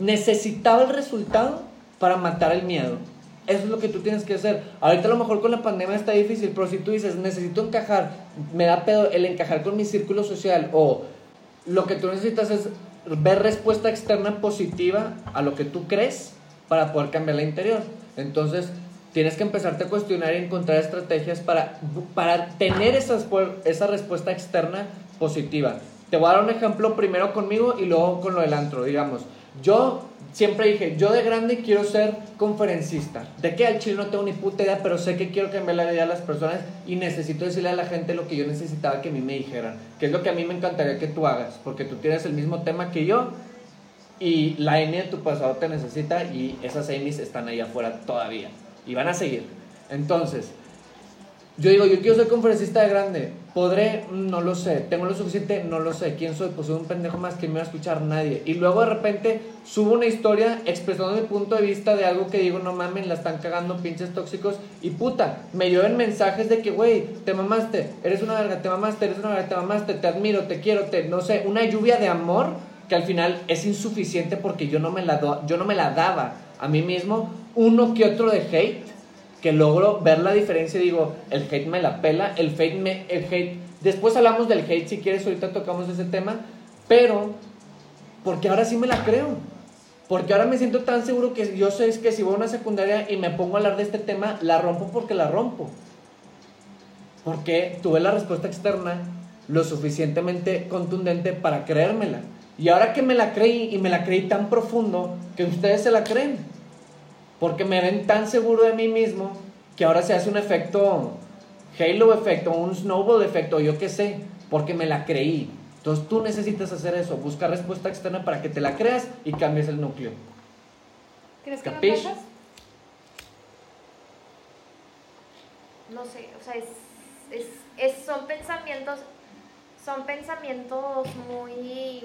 Necesitaba el resultado para matar el miedo. Eso es lo que tú tienes que hacer. Ahorita a lo mejor con la pandemia está difícil, pero si tú dices, necesito encajar, me da pedo el encajar con mi círculo social o lo que tú necesitas es ver respuesta externa positiva a lo que tú crees para poder cambiar la interior. Entonces, tienes que empezarte a cuestionar y encontrar estrategias para, para tener esas, esa respuesta externa positiva. Te voy a dar un ejemplo primero conmigo y luego con lo del antro, digamos. Yo siempre dije, yo de grande quiero ser conferencista. De que al chile no tengo ni puta idea, pero sé que quiero cambiar la vida de las personas y necesito decirle a la gente lo que yo necesitaba que a mí me dijeran. Que es lo que a mí me encantaría que tú hagas, porque tú tienes el mismo tema que yo y la N de tu pasado te necesita y esas Amy's están ahí afuera todavía y van a seguir. Entonces, yo digo, yo quiero ser conferencista de grande. ¿Podré? No lo sé. ¿Tengo lo suficiente? No lo sé. ¿Quién soy? Pues soy un pendejo más que me va a escuchar nadie. Y luego de repente subo una historia expresando mi punto de vista de algo que digo, no mamen, la están cagando pinches tóxicos. Y puta, me lleven mensajes de que, güey, te mamaste, eres una verga, te mamaste, eres una verga, te mamaste, te admiro, te quiero, te, no sé, una lluvia de amor que al final es insuficiente porque yo no me la, do- yo no me la daba a mí mismo. Uno que otro de hate que logro ver la diferencia y digo, el hate me la pela, el hate me, el hate, después hablamos del hate si quieres, ahorita tocamos ese tema, pero porque ahora sí me la creo, porque ahora me siento tan seguro que yo sé que si voy a una secundaria y me pongo a hablar de este tema, la rompo porque la rompo, porque tuve la respuesta externa lo suficientemente contundente para creérmela, y ahora que me la creí y me la creí tan profundo que ustedes se la creen porque me ven tan seguro de mí mismo que ahora se hace un efecto halo efecto, un snowball efecto, yo qué sé, porque me la creí. Entonces tú necesitas hacer eso, buscar respuesta externa para que te la creas y cambies el núcleo. ¿Crees que Capish? pasas? no sé, o sea, es, es, es- son pensamientos, son pensamientos muy,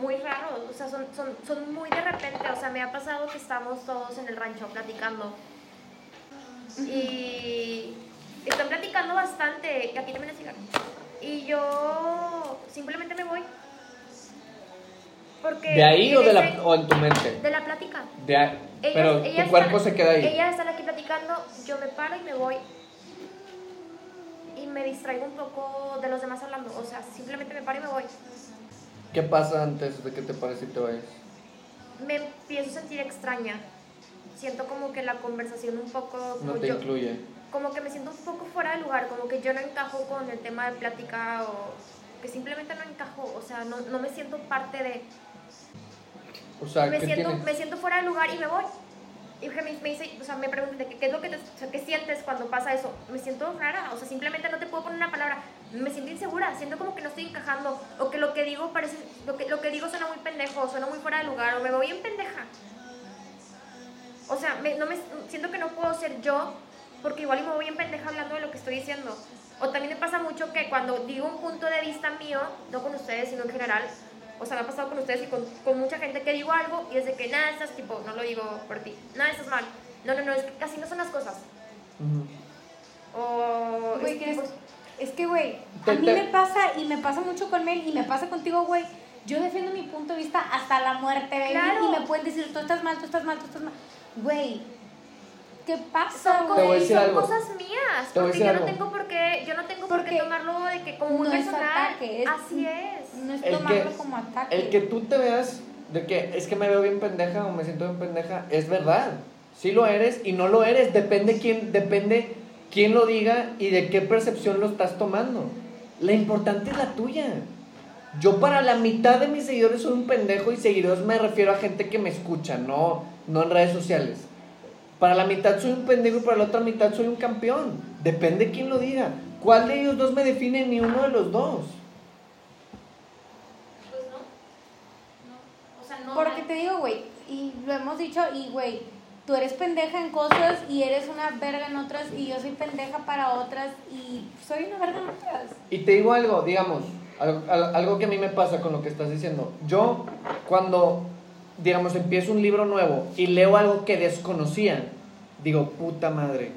muy raros, o sea, son, son, son muy de repente, o sea, me ha pasado que estamos todos en el rancho platicando y están platicando bastante, que aquí también es cigarro, y yo simplemente me voy. Porque ¿De ahí o, de la, o en tu mente? de la plática. De ahí- Ellas- pero ellas tu cuerpo están- se queda ahí. Ellas están aquí platicando, yo me paro y me voy. Y me distraigo un poco de los demás hablando. O sea, simplemente me paro y me voy. ¿Qué pasa antes de que te pares y te vayas? Me empiezo a sentir extraña. Siento como que la conversación un poco... No como te yo- incluye. como que me siento un poco fuera de lugar, como que yo no encajo con el tema de plática o que simplemente no encajo, o sea, no, no me siento parte de... O sea, me ¿qué siento, tienes? me siento fuera de lugar y me voy. Y me, me dice, o sea, me preguntan de que, qué es lo que te, o sea, qué sientes cuando pasa eso. Me siento rara, o sea, simplemente no te puedo poner una palabra. Me siento insegura, siento como que no estoy encajando o que lo que digo parece lo que lo que digo suena muy pendejo, suena muy fuera de lugar o me voy en pendeja. O sea, me- no me siento que no puedo ser yo porque igual y me voy en pendeja hablando de lo que estoy diciendo. O también me pasa mucho que cuando digo un punto de vista mío, no con ustedes, sino en general, o sea, me ha pasado con ustedes y con, con mucha gente que digo algo y es de que nada, estás tipo, no lo digo por ti, nada, estás mal. No, no, no, es que casi no son las cosas. Ujú. O. Güey, es Es que, güey, a mí me pasa y me pasa mucho con Mel y me pasa contigo, güey. Yo defiendo mi punto de vista hasta la muerte, baby, Claro. Y me pueden decir, tú estás mal, tú estás mal, tú estás mal. Güey, ¿qué pasa, son, decir son algo. cosas mías, porque yo algo. no tengo por qué, yo no tengo por qué Porque tomarlo de que como no es personal. ataque, es- Así es. No es El tomarlo que- como ataque. El que tú te veas de que es que me veo bien pendeja o me siento bien pendeja, es verdad. Sí lo eres y no lo eres, depende quién, depende quién lo diga y de qué percepción lo estás tomando. La importante es la tuya. Yo para la mitad de mis seguidores soy un pendejo y seguidores me refiero a gente que me escucha, no no en redes sociales. Para la mitad soy un pendejo y para la otra mitad soy un campeón. Depende quién lo diga. ¿Cuál de ellos dos me define? Ni uno de los dos. Pues no. No. O sea, no. Porque te digo, güey, y lo hemos dicho, y güey, tú eres pendeja en cosas y eres una verga en otras, y yo soy pendeja para otras, y soy una verga en otras. Y te digo algo, digamos, algo, al- algo que a mí me pasa con lo que estás diciendo. Yo, cuando, digamos, empiezo un libro nuevo y leo algo que desconocía, digo, puta madre,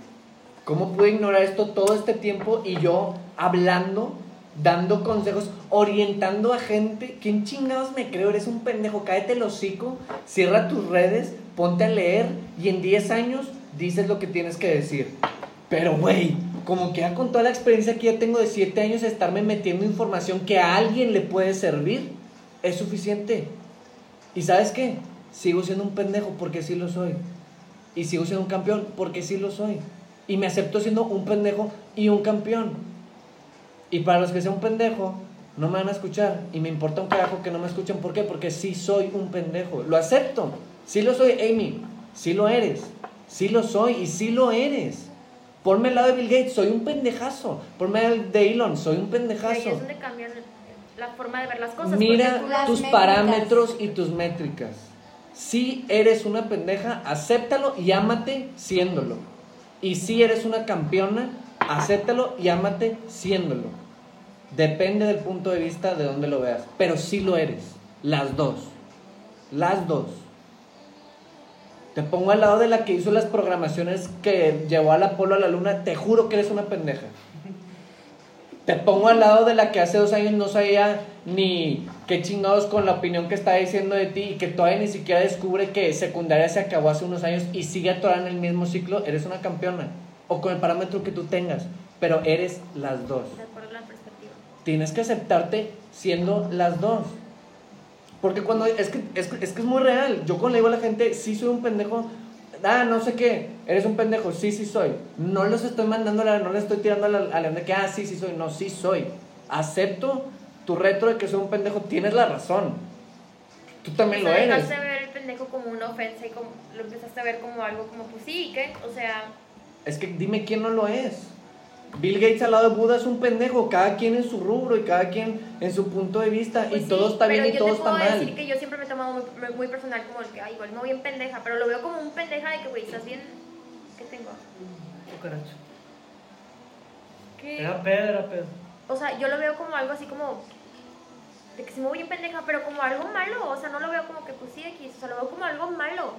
¿cómo pude ignorar esto todo este tiempo y yo hablando, dando consejos, orientando a gente? ¿Quién chingados me creo? Eres un pendejo, cállate el hocico, cierra tus redes, ponte a leer y en 10 años dices lo que tienes que decir. Pero, güey, como que ya con toda la experiencia que ya tengo de 7 años, estarme metiendo información que a alguien le puede servir, es suficiente. ¿Y sabes qué? Sigo siendo un pendejo porque sí lo soy. Y sigo siendo un campeón porque sí lo soy. Y me acepto siendo un pendejo y un campeón. Y para los que sea un pendejo, no me van a escuchar. Y me importa un carajo que no me escuchen. ¿Por qué? Porque sí soy un pendejo. Lo acepto. Sí lo soy, Amy. Sí lo eres. Sí lo soy y sí lo eres. Ponme al lado de Bill Gates, soy un pendejazo. Ponme al de Elon, soy un Y ahí pendejazo. es donde cambian la forma de ver las cosas. Mira porque tú- las tus métricas. parámetros y tus métricas. Si eres una pendeja, acéptalo y ámate siéndolo. Y si eres una campeona, acéptalo y ámate siéndolo. Depende del punto de vista de donde lo veas. Pero sí lo eres. Las dos. Las dos. Te pongo al lado de la que hizo las programaciones que llevó al Apolo a la luna. Te juro que eres una pendeja. Te pongo al lado de la que hace dos años no sabía ni qué chingados con la opinión que está diciendo de ti y que todavía ni siquiera descubre que secundaria se acabó hace unos años y sigue atorada en el mismo ciclo. Eres una campeona. O con el parámetro que tú tengas. Pero eres las dos. De acuerdo a la perspectiva. Tienes que aceptarte siendo las dos. Porque cuando. Es que es, es que es muy real. Yo cuando le digo a la gente, sí soy un pendejo. Ah, no sé qué. Eres un pendejo. Sí, sí soy. No los estoy mandando, a la- no le estoy tirando a la, a la de que, ah, sí, sí soy. No, sí soy. Acepto tu reto de que soy un pendejo. Tienes la razón. Tú también lo eres. dejaste ver el pendejo como una ofensa y como, lo empezaste a ver como algo como, pues sí, ¿qué? O sea, Es que dime quién no lo es. Bill Gates al lado de Buda es un pendejo. Cada quien en su rubro y cada quien en su punto de vista. pues y sí, todo está bien y yo todo te está puedo mal. decir que yo siempre me he tomado muy, muy- personal como el que, ay, igual no bien pendeja, pero lo veo como un pendeja de que, güey, estás bien, ¿qué tengo? Cucaracho. ¿Qué? Era pedo, era pedo. O sea, yo lo veo como algo así como de que se me voy bien pendeja, pero como algo malo. O sea, no lo veo como que pues sí X, o sea, lo veo como algo malo.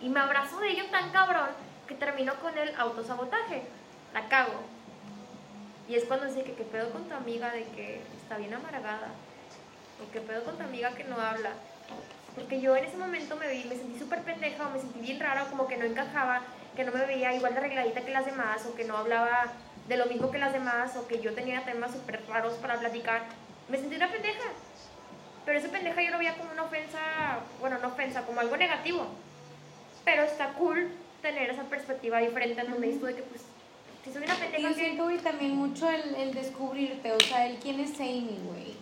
Y me abrazo de ello tan cabrón que termino con el autosabotaje. La cago. Y es cuando dice que qué pedo con tu amiga de que está bien amargada. O qué pedo con tu amiga que no habla. Porque yo en ese momento me vi, me sentí súper pendeja o me sentí bien rara, o como que no encajaba, que no me veía igual de arregladita que las demás, o que no hablaba de lo mismo que las demás, o que yo tenía temas súper raros para platicar. Me sentí una pendeja. Pero esa pendeja yo lo veía como una ofensa, bueno, no ofensa, como algo negativo. Pero está cool tener esa perspectiva diferente en donde dices de que, pues, si soy una Y pendeja, yo que... siento, güey, también mucho el, el descubrirte, o sea, el quién es Amy, güey.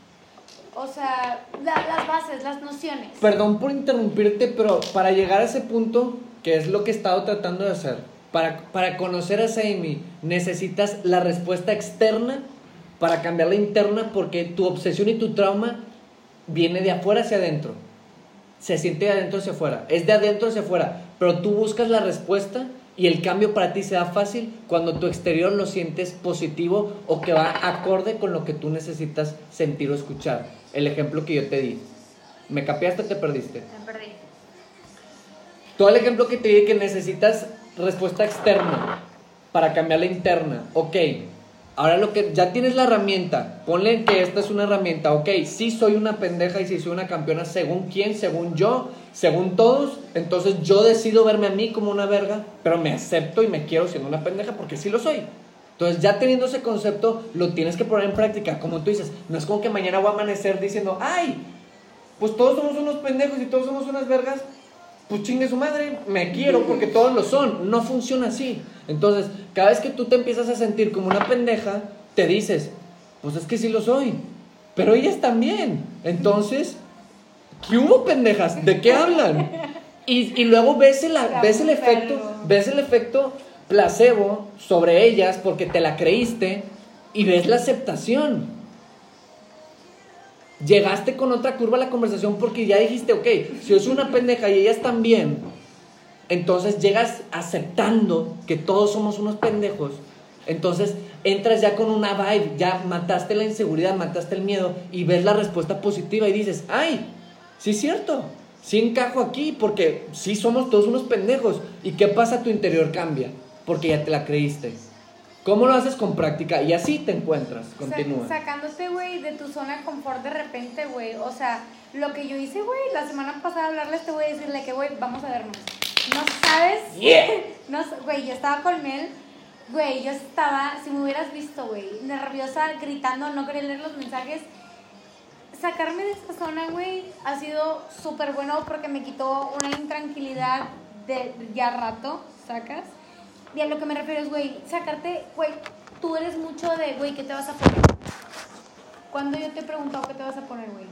O sea, la- las bases, las nociones. Perdón por interrumpirte, pero para llegar a ese punto, que es lo que he estado tratando de hacer, para, para conocer a Amy, necesitas la respuesta externa para cambiar la interna, porque tu obsesión y tu trauma viene de afuera hacia adentro. Se siente de adentro hacia afuera. Es de adentro hacia afuera. Pero tú buscas la respuesta y el cambio para ti se da fácil cuando tu exterior lo sientes positivo o que va acorde con lo que tú necesitas sentir o escuchar. El ejemplo que yo te di. ¿Me capeaste o te perdiste? Me perdí. Todo el ejemplo que te di que necesitas respuesta externa para cambiar la interna. Ok, ahora lo que ya tienes la herramienta, ponle que esta es una herramienta. Ok, sí soy una pendeja y sí soy una campeona según quién, según yo, según todos. Entonces yo decido verme a mí como una verga, pero me acepto y me quiero siendo una pendeja porque sí lo soy. Entonces ya teniendo ese concepto, lo tienes que poner en práctica. Como tú dices, no es como que mañana voy a amanecer diciendo, ay, pues todos somos unos pendejos y todos somos unas vergas pues chingue su madre, me quiero porque todos lo son. No funciona así. Entonces, cada vez que tú te empiezas a sentir como una pendeja, te dices, pues es que sí lo soy. Pero ellas también. Entonces, ¿qué hubo pendejas? ¿De qué hablan? Y, y luego ves el, ves el efecto, ves el efecto placebo sobre ellas porque te la creíste y ves la aceptación. Llegaste con otra curva a la conversación porque ya dijiste, ok, si soy una pendeja y ellas también, entonces llegas aceptando que todos somos unos pendejos. Entonces entras ya con una vibe, ya mataste la inseguridad, mataste el miedo y ves la respuesta positiva y dices, ay, sí es cierto, sí encajo aquí porque sí somos todos unos pendejos. ¿Y qué pasa? Tu interior cambia porque ya te la creíste. ¿Cómo lo haces con práctica? Y así te encuentras. Continúa. sacándote, güey, de tu zona de confort de repente, güey. O sea, lo que yo hice, güey, la semana pasada hablarle a este güey, decirle que, güey, vamos a vernos. No sabes. No, s- güey, yo estaba con él. Güey, yo estaba, si me hubieras visto, güey, nerviosa, gritando, no quería leer los mensajes. Sacarme de esta zona, güey, ha sido súper bueno porque me quitó una intranquilidad de ya rato, ¿sacas? Y a lo que me refiero es, güey, sacarte, güey, tú eres mucho de, güey, ¿qué te vas a poner? Cuando yo te he preguntado qué te vas a poner, güey.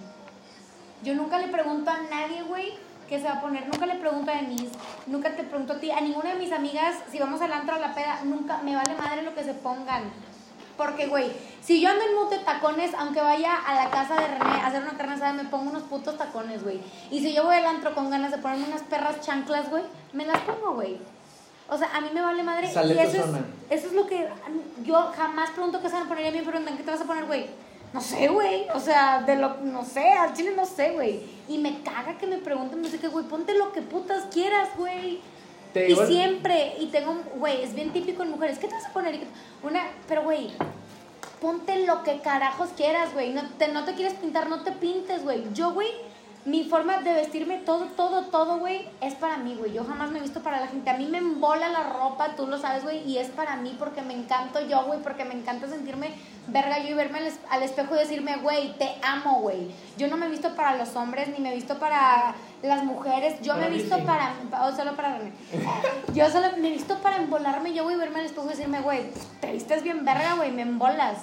Yo nunca le pregunto a nadie, güey, qué se va a poner. Nunca le pregunto a Denise, nunca te pregunto a ti, a ninguna de mis amigas, si vamos al antro a la peda, nunca me vale madre lo que se pongan. Porque, güey, si yo ando en de tacones, aunque vaya a la casa de René a hacer una carne asada, me pongo unos putos tacones, güey. Y si yo voy al antro con ganas de ponerme unas perras chanclas, güey, me las pongo, güey. O sea, a mí me vale madre. Sale y es, eso es lo que yo jamás pregunto qué se van a poner y a mí me preguntan qué te vas a poner, güey. No sé, güey. O sea, de lo, no sé, al chile no sé, güey. Y me caga que me pregunten, no sé qué, güey, ponte lo que putas quieras, güey. Y el- siempre, y tengo, güey, es bien típico en mujeres, ¿qué te vas a poner? Una, pero, güey, ponte lo que carajos quieras, güey. No te, no te quieres pintar, no te pintes, güey. Yo, güey, mi forma de vestirme, todo, todo, todo, güey, es para mí, güey. Yo jamás me he visto para la gente. A mí me embola la ropa, tú lo sabes, güey, y es para mí porque me encanto yo, güey, porque me encanta sentirme verga yo y verme al, es- al espejo y decirme, güey, te amo, güey. Yo no me he visto para los hombres, ni me he visto para las mujeres. Yo Para me he visto sí. para, pa- o solo para. Yo solo me he visto para embolarme yo, güey, verme al espejo y decirme, güey, te vistes bien verga, güey, me embolas.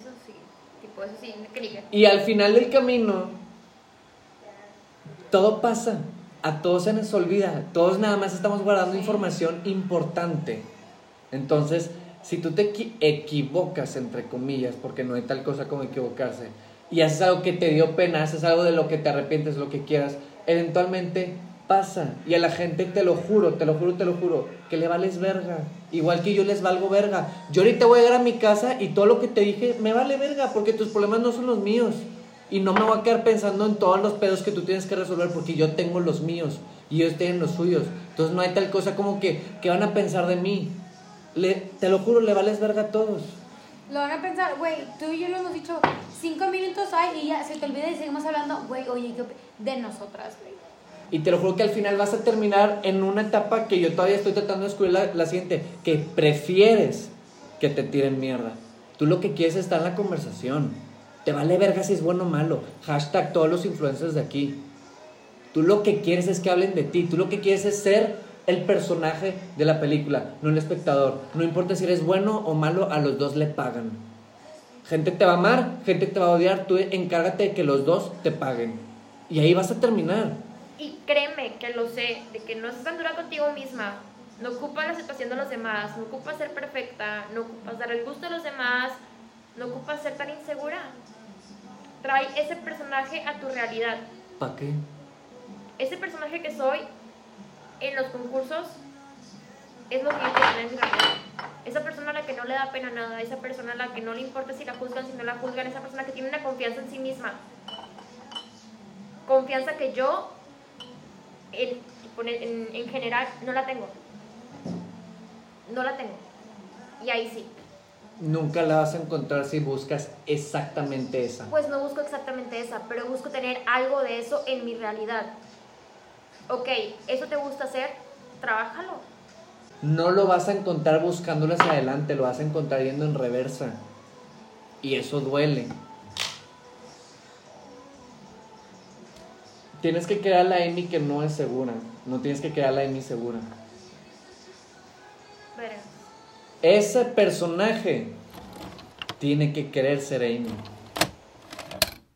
Eso sí, tipo, eso sí, diga. Y al final del camino, todo pasa. A todos se nos olvida. Todos nada más estamos guardando información importante. Entonces, si tú te equi- equivocas, entre comillas, porque no hay tal cosa como equivocarse, y haces algo que te dio pena, haces algo de lo que te arrepientes, lo que quieras, eventualmente pasa. Y a la gente, te lo juro, te lo juro, te lo juro, que le vales verga. Igual que yo les valgo verga. Yo ahorita voy a llegar a mi casa y todo lo que te dije me vale verga, porque tus problemas no son los míos. Y no me voy a quedar pensando en todos los pedos que tú tienes que resolver porque yo tengo los míos y ellos tienen los suyos. Entonces no hay tal cosa como que, que van a pensar de mí. Le, te lo juro, le vales verga a todos. Lo van a pensar, güey, tú y yo lo hemos dicho, cinco minutos hay y ya se te olvida y seguimos hablando, güey, oye, ¿qué op- de nosotras, güey. Y te lo juro que al final vas a terminar en una etapa que yo todavía estoy tratando de descubrir la, la siguiente, que prefieres que te tiren mierda. Tú lo que quieres es estar en la conversación. Te vale verga si es bueno o malo. Hashtag todos los influencers de aquí. Tú lo que quieres es que hablen de ti. Tú lo que quieres es ser el personaje de la película, no el espectador. No importa si eres bueno o malo, a los dos le pagan. Gente te va a amar, gente te va a odiar. Tú encárgate de que los dos te paguen. Y ahí vas a terminar. Y créeme que lo sé, de que no es tan dura contigo misma. No ocupas la situación de los demás, no ocupas ser perfecta, no ocupas dar el gusto a los demás, no ocupas ser tan insegura. Trae ese personaje a tu realidad. ¿Para qué? Ese personaje que soy en los concursos es lo que yo quiero tener en mi realidad. Esa persona a la que no le da pena nada, esa persona a la que no le importa si la juzgan, si no la juzgan, esa persona que tiene una confianza en sí misma. Confianza que yo, en, en, en general, no la tengo. No la tengo. Y ahí sí. Nunca la vas a encontrar si buscas exactamente esa. Pues no busco exactamente esa, pero busco tener algo de eso en mi realidad. Ok, ¿eso te gusta hacer? Trabájalo. No lo vas a encontrar buscándolo hacia adelante, lo vas a encontrar yendo en reversa. Y eso duele. Tienes que crear la Amy que no es segura. No tienes que crear la Amy segura. Ese personaje tiene que querer ser Amy.